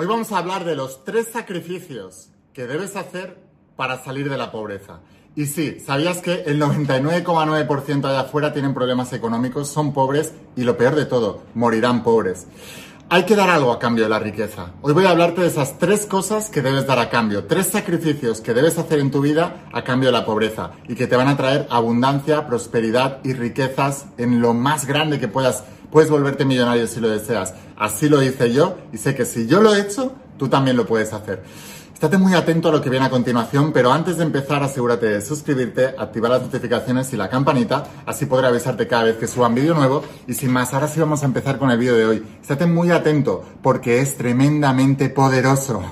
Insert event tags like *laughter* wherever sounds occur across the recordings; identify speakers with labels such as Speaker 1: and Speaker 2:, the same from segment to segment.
Speaker 1: Hoy vamos a hablar de los tres sacrificios que debes hacer para salir de la pobreza. Y sí, ¿sabías que el 99,9% allá afuera tienen problemas económicos, son pobres y lo peor de todo, morirán pobres? Hay que dar algo a cambio de la riqueza. Hoy voy a hablarte de esas tres cosas que debes dar a cambio, tres sacrificios que debes hacer en tu vida a cambio de la pobreza y que te van a traer abundancia, prosperidad y riquezas en lo más grande que puedas. Puedes volverte millonario si lo deseas. Así lo hice yo y sé que si yo lo he hecho, tú también lo puedes hacer. Estate muy atento a lo que viene a continuación, pero antes de empezar asegúrate de suscribirte, activar las notificaciones y la campanita, así podré avisarte cada vez que suba un vídeo nuevo. Y sin más, ahora sí vamos a empezar con el vídeo de hoy. Estate muy atento porque es tremendamente poderoso.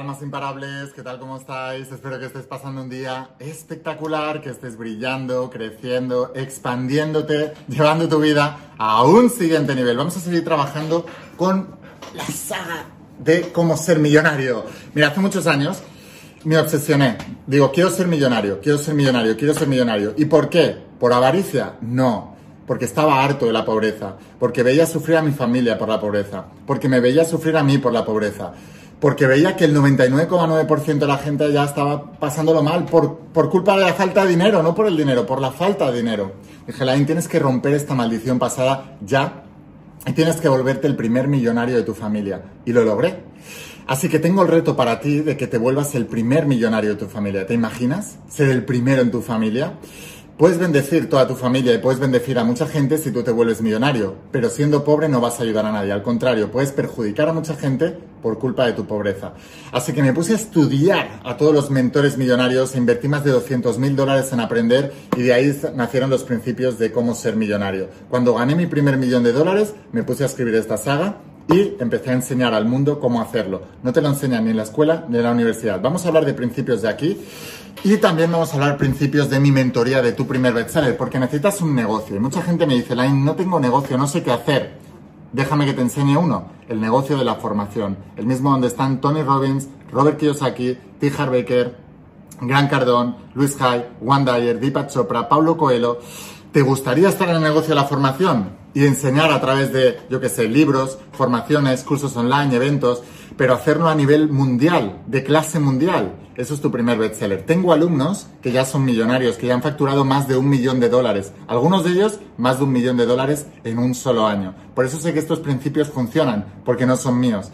Speaker 1: Almas imparables, ¿qué tal? ¿Cómo estáis? Espero que estés pasando un día espectacular, que estés brillando, creciendo, expandiéndote, llevando tu vida a un siguiente nivel. Vamos a seguir trabajando con la saga de cómo ser millonario. Mira, hace muchos años me obsesioné. Digo, quiero ser millonario, quiero ser millonario, quiero ser millonario. ¿Y por qué? ¿Por avaricia? No. Porque estaba harto de la pobreza. Porque veía sufrir a mi familia por la pobreza. Porque me veía sufrir a mí por la pobreza porque veía que el 99,9% de la gente ya estaba pasándolo mal por, por, culpa de la falta de dinero, no por el dinero, por la falta de dinero. Dije, Lain, tienes que romper esta maldición pasada ya y tienes que volverte el primer millonario de tu familia. Y lo logré. Así que tengo el reto para ti de que te vuelvas el primer millonario de tu familia. ¿Te imaginas ser el primero en tu familia? Puedes bendecir toda tu familia y puedes bendecir a mucha gente si tú te vuelves millonario, pero siendo pobre no vas a ayudar a nadie, al contrario, puedes perjudicar a mucha gente por culpa de tu pobreza. Así que me puse a estudiar a todos los mentores millonarios, invertí más de 200 mil dólares en aprender y de ahí nacieron los principios de cómo ser millonario. Cuando gané mi primer millón de dólares, me puse a escribir esta saga y empecé a enseñar al mundo cómo hacerlo. No te lo enseñan ni en la escuela ni en la universidad. Vamos a hablar de principios de aquí y también vamos a hablar principios de mi mentoría de tu primer bestseller, porque necesitas un negocio. Y mucha gente me dice, Line, no tengo negocio, no sé qué hacer. Déjame que te enseñe uno, el negocio de la formación. El mismo donde están Tony Robbins, Robert Kiyosaki, T. Baker, Grant Cardone, Luis Hay, Juan Dyer, Deepak Chopra, Paulo Coelho. ¿Te gustaría estar en el negocio de la formación y enseñar a través de, yo qué sé, libros, formaciones, cursos online, eventos, pero hacerlo a nivel mundial, de clase mundial? Eso es tu primer bestseller. Tengo alumnos que ya son millonarios, que ya han facturado más de un millón de dólares. Algunos de ellos más de un millón de dólares en un solo año. Por eso sé que estos principios funcionan, porque no son míos.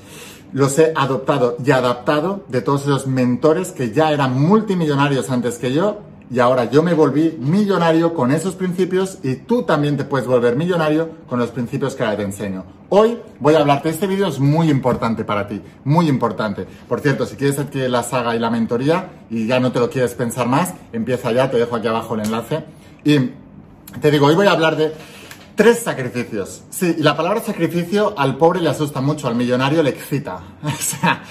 Speaker 1: Los he adoptado y adaptado de todos esos mentores que ya eran multimillonarios antes que yo y ahora yo me volví millonario con esos principios y tú también te puedes volver millonario con los principios que ahora te enseño. Hoy voy a hablarte, este vídeo es muy importante para ti, muy importante. Por cierto, si quieres adquirir la saga y la mentoría y ya no te lo quieres pensar más, empieza ya, te dejo aquí abajo el enlace. Y te digo, hoy voy a hablar de tres sacrificios. Sí, y la palabra sacrificio al pobre le asusta mucho, al millonario le excita. *laughs* o sea,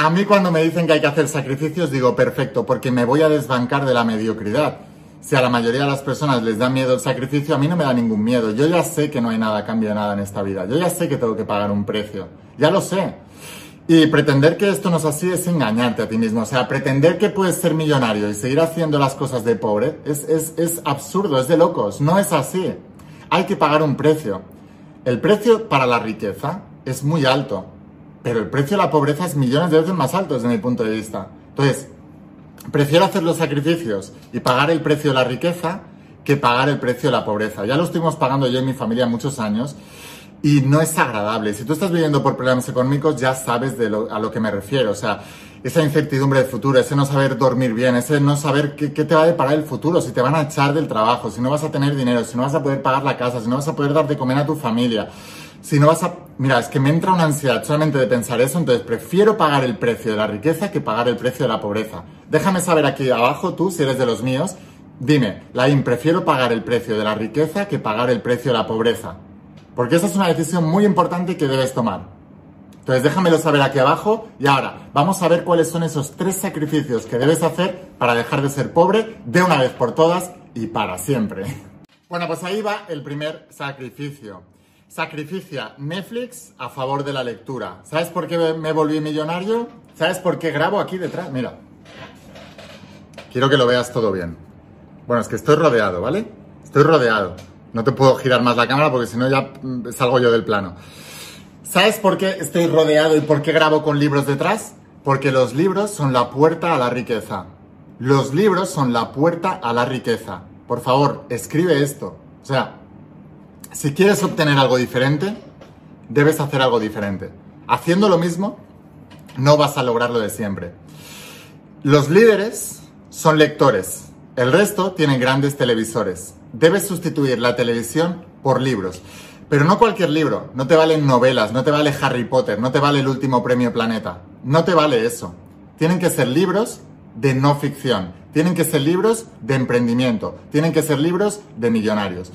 Speaker 1: a mí cuando me dicen que hay que hacer sacrificios digo perfecto, porque me voy a desbancar de la mediocridad. Si a la mayoría de las personas les da miedo el sacrificio, a mí no me da ningún miedo. Yo ya sé que no hay nada a cambio de nada en esta vida. Yo ya sé que tengo que pagar un precio. Ya lo sé. Y pretender que esto no es así es engañarte a ti mismo. O sea, pretender que puedes ser millonario y seguir haciendo las cosas de pobre es, es, es absurdo, es de locos. No es así. Hay que pagar un precio. El precio para la riqueza es muy alto pero el precio de la pobreza es millones de veces más alto desde mi punto de vista. Entonces, prefiero hacer los sacrificios y pagar el precio de la riqueza que pagar el precio de la pobreza. Ya lo estuvimos pagando yo y mi familia muchos años y no es agradable. Si tú estás viviendo por problemas económicos, ya sabes de a lo que me refiero. O sea, esa incertidumbre del futuro, ese no saber dormir bien, ese no saber qué, qué, te va a deparar el futuro, si te van a echar del trabajo, si no vas a tener dinero, si no vas a poder pagar la casa, si no vas a poder dar de comer a tu familia si no vas a... Mira, es que me entra una ansiedad solamente de pensar eso, entonces prefiero pagar el precio de la riqueza que pagar el precio de la pobreza. Déjame saber aquí abajo, tú, si eres de los míos, dime, Laín, prefiero pagar el precio de la riqueza que pagar el precio de la pobreza. Porque esa es una decisión muy importante que debes tomar. Entonces déjamelo saber aquí abajo y ahora vamos a ver cuáles son esos tres sacrificios que debes hacer para dejar de ser pobre de una vez por todas y para siempre. *laughs* Bueno, pues ahí va el primer sacrificio. Sacrificia Netflix a favor de la lectura. ¿Sabes por qué me volví millonario? ¿Sabes por qué grabo aquí detrás? Mira. Quiero que lo veas todo bien. Bueno, es que estoy rodeado, ¿vale? Estoy rodeado. No te puedo girar más la cámara porque si no ya mm, salgo yo del plano. ¿Sabes por qué estoy rodeado y por qué grabo con libros detrás? Porque los libros son la puerta a la riqueza. Los libros son la puerta a la riqueza. Por favor, escribe esto. O sea, si quieres obtener algo diferente, debes hacer algo diferente. Haciendo lo mismo, no vas a lograr lo de siempre. Los líderes son lectores. El resto tienen grandes televisores. Debes sustituir la televisión por libros. Pero no cualquier libro, no te valen novelas, no te vale Harry Potter, no te vale el último premio Planeta, no te vale eso. Tienen que ser libros de no ficción, tienen que ser libros de emprendimiento, tienen que ser libros de millonarios.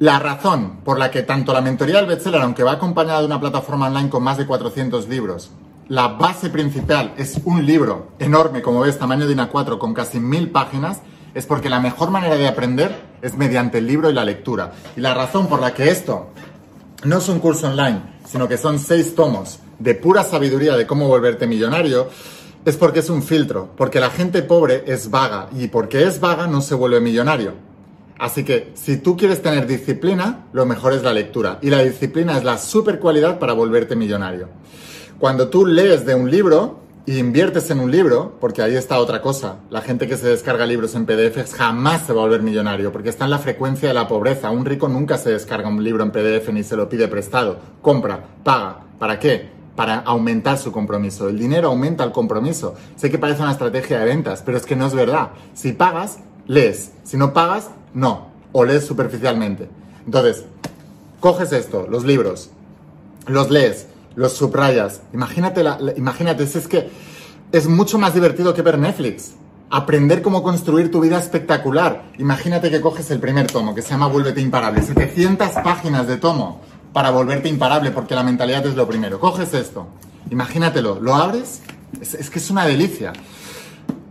Speaker 1: La razón por la que tanto la mentoría del bestseller, aunque va acompañada de una plataforma online con más de 400 libros, la base principal es un libro enorme, como ves, tamaño de INA4, con casi mil páginas, es porque la mejor manera de aprender es mediante el libro y la lectura. Y la razón por la que esto no es un curso online, sino que son seis tomos de pura sabiduría de cómo volverte millonario, es porque es un filtro, porque la gente pobre es vaga y porque es vaga no se vuelve millonario. Así que si tú quieres tener disciplina, lo mejor es la lectura y la disciplina es la super cualidad para volverte millonario. Cuando tú lees de un libro, y inviertes en un libro, porque ahí está otra cosa, la gente que se descarga libros en PDF jamás se va a volver millonario, porque está en la frecuencia de la pobreza. Un rico nunca se descarga un libro en PDF ni se lo pide prestado. Compra, paga. ¿Para qué? Para aumentar su compromiso. El dinero aumenta el compromiso. Sé que parece una estrategia de ventas, pero es que no es verdad. Si pagas, lees. Si no pagas, no. O lees superficialmente. Entonces, coges esto, los libros, los lees, los subrayas. Imagínate, la, imagínate, es que es mucho más divertido que ver Netflix. Aprender cómo construir tu vida espectacular. Imagínate que coges el primer tomo, que se llama Vuélvete Imparable. 700 páginas de tomo para volverte imparable, porque la mentalidad es lo primero. Coges esto, imagínatelo, lo abres, es, es que es una delicia.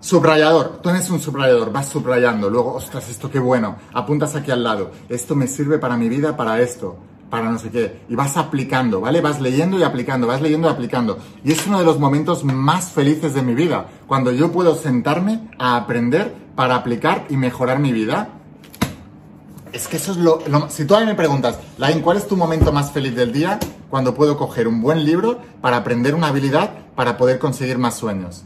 Speaker 1: Subrayador, tú eres un subrayador, vas subrayando, luego, ostras, esto qué bueno, apuntas aquí al lado, esto me sirve para mi vida, para esto, para no sé qué. Y vas aplicando, ¿vale? Vas leyendo y aplicando, vas leyendo y aplicando. Y es uno de los momentos más felices de mi vida, cuando yo puedo sentarme a aprender para aplicar y mejorar mi vida. Es que eso es lo, Si tú a mí me preguntas, Lain, ¿cuál es tu momento más feliz del día? Cuando puedo coger un buen libro para aprender una habilidad para poder conseguir más sueños.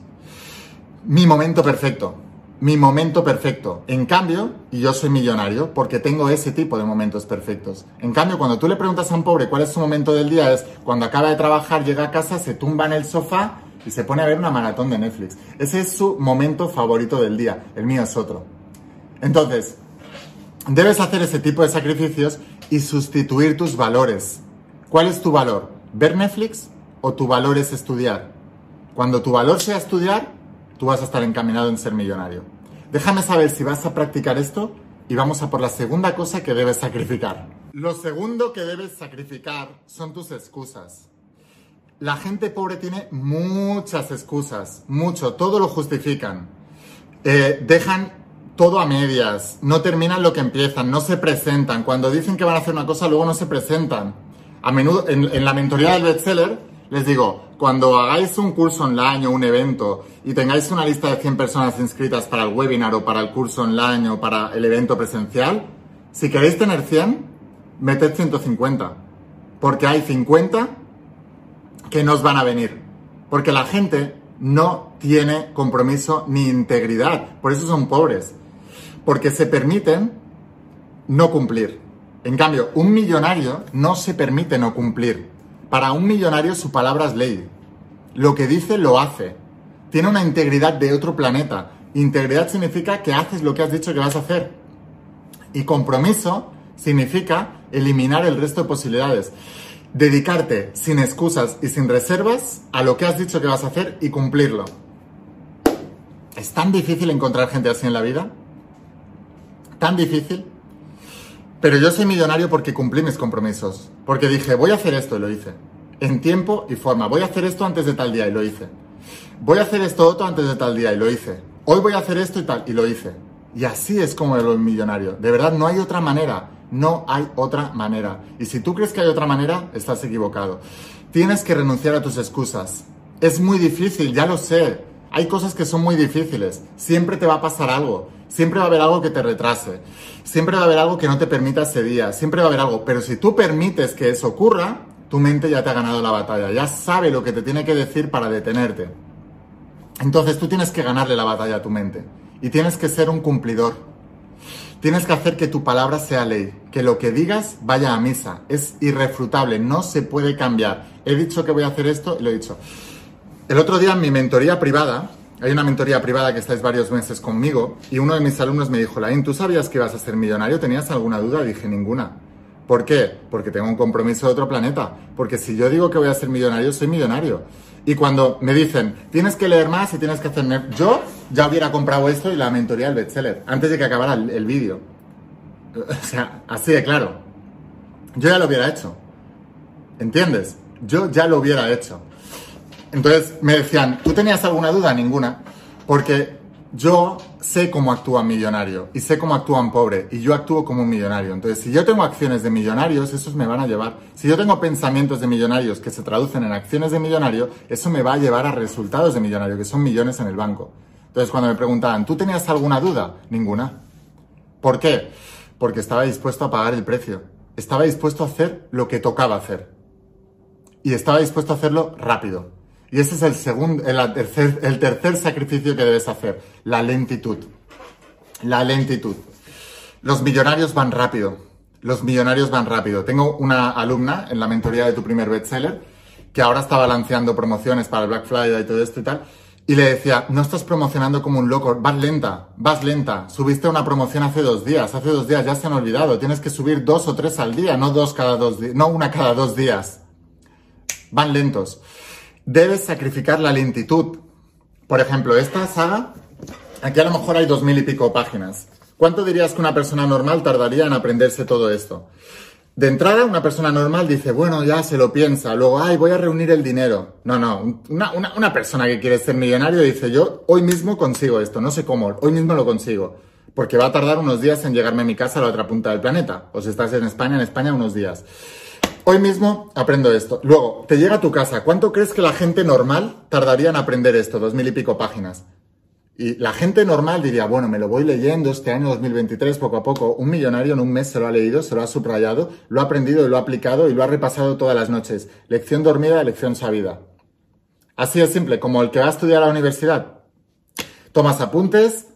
Speaker 1: Mi momento perfecto mi momento perfecto. En cambio, y yo soy millonario porque tengo ese tipo de momentos perfectos. En cambio, cuando tú le preguntas a un pobre cuál es su momento del día, es cuando acaba de trabajar, llega a casa, se tumba en el sofá y se pone a ver una maratón de Netflix. Ese es su momento favorito del día. El mío es otro. Entonces, debes hacer ese tipo de sacrificios y sustituir tus valores. ¿Cuál es tu valor? ¿Ver Netflix o tu valor es estudiar? Cuando tu valor sea estudiar, tú vas a estar encaminado en ser millonario. Déjame saber si vas a practicar esto y vamos a por la segunda cosa que debes sacrificar. Lo segundo que debes sacrificar son tus excusas. La gente pobre tiene muchas excusas, mucho, todo lo justifican. Eh, dejan todo a medias, no terminan lo que empiezan, no se presentan. Cuando dicen que van a hacer una cosa, luego no se presentan. A menudo, en, en la mentoría del bestseller, les digo, cuando hagáis un curso online o un evento y tengáis una lista de 100 personas inscritas para el webinar o para el curso online o para el evento presencial, si queréis tener 100, meted 150. Porque hay 50 que no os van a venir. Porque la gente no tiene compromiso ni integridad. Por eso son pobres. Porque se permiten no cumplir. En cambio, un millonario no se permite no cumplir. Para un millonario su palabra es ley. Lo que dice lo hace. Tiene una integridad de otro planeta. Integridad significa que haces lo que has dicho que vas a hacer. Y compromiso significa eliminar el resto de posibilidades. Dedicarte sin excusas y sin reservas a lo que has dicho que vas a hacer y cumplirlo. ¿Es tan difícil encontrar gente así en la vida? ¿Tan difícil? Pero yo soy millonario porque cumplí mis compromisos. Porque dije, voy a hacer esto y lo hice. en tiempo y forma. Voy a hacer esto antes de tal día y lo hice. Voy a hacer esto otro antes de tal día y lo hice. Hoy voy a hacer esto y tal y lo hice. Y así es como el millonario. De verdad, no hay otra manera. No hay otra manera. Y si tú crees que hay otra manera, estás equivocado. Tienes que renunciar a tus excusas. Es muy difícil, ya lo sé. Hay cosas que son muy difíciles. Siempre te va a pasar algo. Siempre va a haber algo que te retrase. Siempre va a haber algo que no te permita ese día. Siempre va a haber algo. Pero si tú permites que eso ocurra, tu mente ya te ha ganado la batalla. Ya sabe lo que te tiene que decir para detenerte. Entonces tú tienes que ganarle la batalla a tu mente. Y tienes que ser un cumplidor. Tienes que hacer que tu palabra sea ley, que lo que digas vaya a misa. Es irrefutable, no se puede cambiar. He dicho que voy a hacer esto y lo he dicho. El otro día en mi mentoría privada, hay una mentoría privada que estáis varios meses conmigo, y uno de mis alumnos me dijo, Laín, ¿tú sabías que ibas a ser millonario? ¿Tenías alguna duda? Dije, ninguna. ¿Por qué? Porque tengo un compromiso de otro planeta. Porque si yo digo que voy a ser millonario, soy millonario. Y cuando me dicen, tienes que leer más y tienes que hacerme... Yo ya hubiera comprado esto y la mentoría del bestseller, antes de que acabara el, vídeo. O sea, así de claro. Yo ya lo hubiera hecho. ¿Entiendes? Yo ya lo hubiera hecho. Entonces me decían, ¿tú tenías alguna duda? Ninguna. Porque yo sé cómo actúa un millonario y sé cómo actúa un pobre y yo actúo como un millonario. Entonces, si yo tengo acciones de millonarios, esos me van a llevar. Si yo tengo pensamientos de millonarios que se traducen en acciones de millonario, eso me va a llevar a resultados de millonario, que son millones en el banco. Entonces, cuando me preguntaban, ¿tú tenías alguna duda? Ninguna. ¿Por qué? Porque estaba dispuesto a pagar el precio. Estaba dispuesto a hacer lo que tocaba hacer. Y estaba dispuesto a hacerlo rápido. Y ese es el, segundo, el, tercer, el tercer sacrificio que debes hacer, la lentitud. La lentitud. Los millonarios van rápido. Los millonarios van rápido. Tengo una alumna en la mentoría de tu primer bestseller que ahora está balanceando promociones para el Black Friday y todo esto y tal. Y le decía, no estás promocionando como un loco, vas lenta, vas lenta. Subiste una promoción hace dos días, hace dos días ya se han olvidado. Tienes que subir dos o tres al día, no dos cada dos días, no una cada dos días. Van lentos debes sacrificar la lentitud. Por ejemplo, esta saga, aquí a lo mejor hay dos mil y pico páginas. ¿Cuánto dirías que una persona normal tardaría en aprenderse todo esto? De entrada, una persona normal dice, bueno, ya se lo piensa, luego, ay, voy a reunir el dinero. No, no, una, una, persona que quiere ser millonario dice, yo hoy mismo consigo esto, no sé cómo, hoy mismo lo consigo, porque va a tardar unos días en llegarme a mi casa a la otra punta del planeta. O si estás en España, en España unos días. Hoy mismo aprendo esto. Luego, te llega a tu casa. ¿Cuánto crees que la gente normal tardaría en aprender esto? Dos mil y pico páginas. Y la gente normal diría, bueno, me lo voy leyendo este año 2023 poco a poco. Un millonario en un mes se lo ha leído, se lo ha subrayado, lo ha aprendido y lo ha aplicado y lo ha repasado todas las noches. Lección dormida, lección sabida. Así de simple, como el que va a estudiar a la universidad. Tomas apuntes,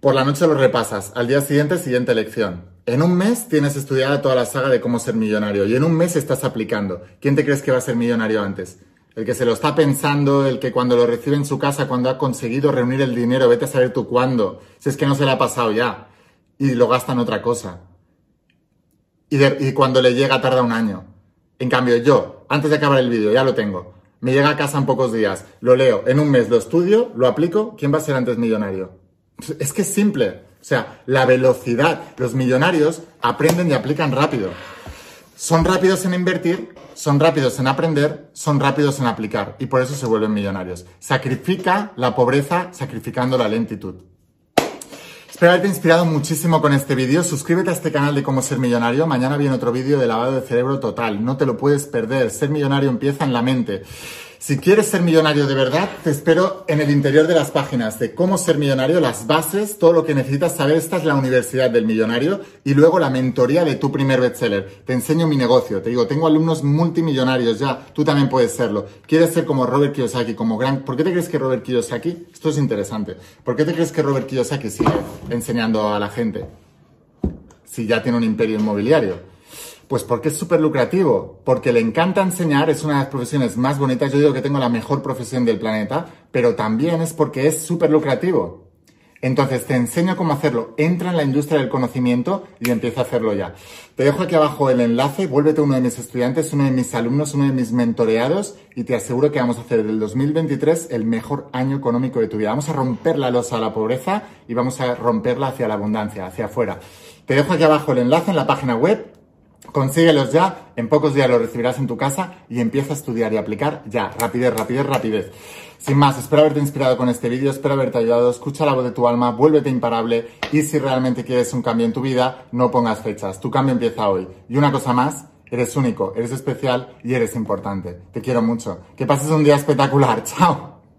Speaker 1: por la noche lo repasas, al día siguiente, siguiente lección. En un mes tienes estudiada toda la saga de cómo ser millonario y en un mes estás aplicando. ¿Quién te crees que va a ser millonario antes? El que se lo está pensando, el que cuando lo recibe en su casa, cuando ha conseguido reunir el dinero, vete a saber tú cuándo, si es que no se le ha pasado ya, y lo gasta en otra cosa. Y, y cuando le llega tarda un año. En cambio, yo, antes de acabar el vídeo, ya lo tengo. Me llega a casa en pocos días, lo leo, en un mes lo estudio, lo aplico, ¿quién va a ser antes millonario? Es que es simple. O sea, la velocidad. Los millonarios aprenden y aplican rápido. Son rápidos en invertir, son rápidos en aprender, son rápidos en aplicar y por eso se vuelven millonarios. Sacrifica la pobreza sacrificando la lentitud. Espero haberte inspirado muchísimo con este vídeo. Suscríbete a este canal de cómo ser millonario. Mañana viene otro vídeo de lavado de cerebro total. No te lo puedes perder. Ser millonario empieza en la mente. Si quieres ser millonario de verdad, te espero en el interior de las páginas de cómo ser millonario, las bases, todo lo que necesitas saber. Esta es la Universidad del Millonario y luego la mentoría de tu primer bestseller. Te enseño mi negocio. Te digo, tengo alumnos multimillonarios ya. Tú también puedes serlo. ¿Quieres ser como Robert Kiyosaki, como gran... ¿Por qué te crees que Robert Kiyosaki? Esto es interesante. ¿Por qué te crees que Robert Kiyosaki sigue enseñando a la gente? Si ya tiene un imperio inmobiliario. Pues porque es súper lucrativo, porque le encanta enseñar, es una de las profesiones más bonitas, yo digo que tengo la mejor profesión del planeta, pero también es porque es súper lucrativo. Entonces te enseño cómo hacerlo, entra en la industria del conocimiento y empieza a hacerlo ya. Te dejo aquí abajo el enlace, vuélvete uno de mis estudiantes, uno de mis alumnos, uno de mis mentoreados y te aseguro que vamos a hacer del 2023 el mejor año económico de tu vida. Vamos a romper la losa a la pobreza y vamos a romperla hacia la abundancia, hacia afuera. Te dejo aquí abajo el enlace en la página web Consíguelos ya, en pocos días los recibirás en tu casa y empieza a estudiar y aplicar ya. Rapidez, rapidez, rapidez. Sin más, espero haberte inspirado con este vídeo, espero haberte ayudado, escucha la voz de tu alma, vuélvete imparable y si realmente quieres un cambio en tu vida, no pongas fechas, tu cambio empieza hoy. Y una cosa más, eres único, eres especial y eres importante. Te quiero mucho. Que pases un día espectacular. *laughs* Chao.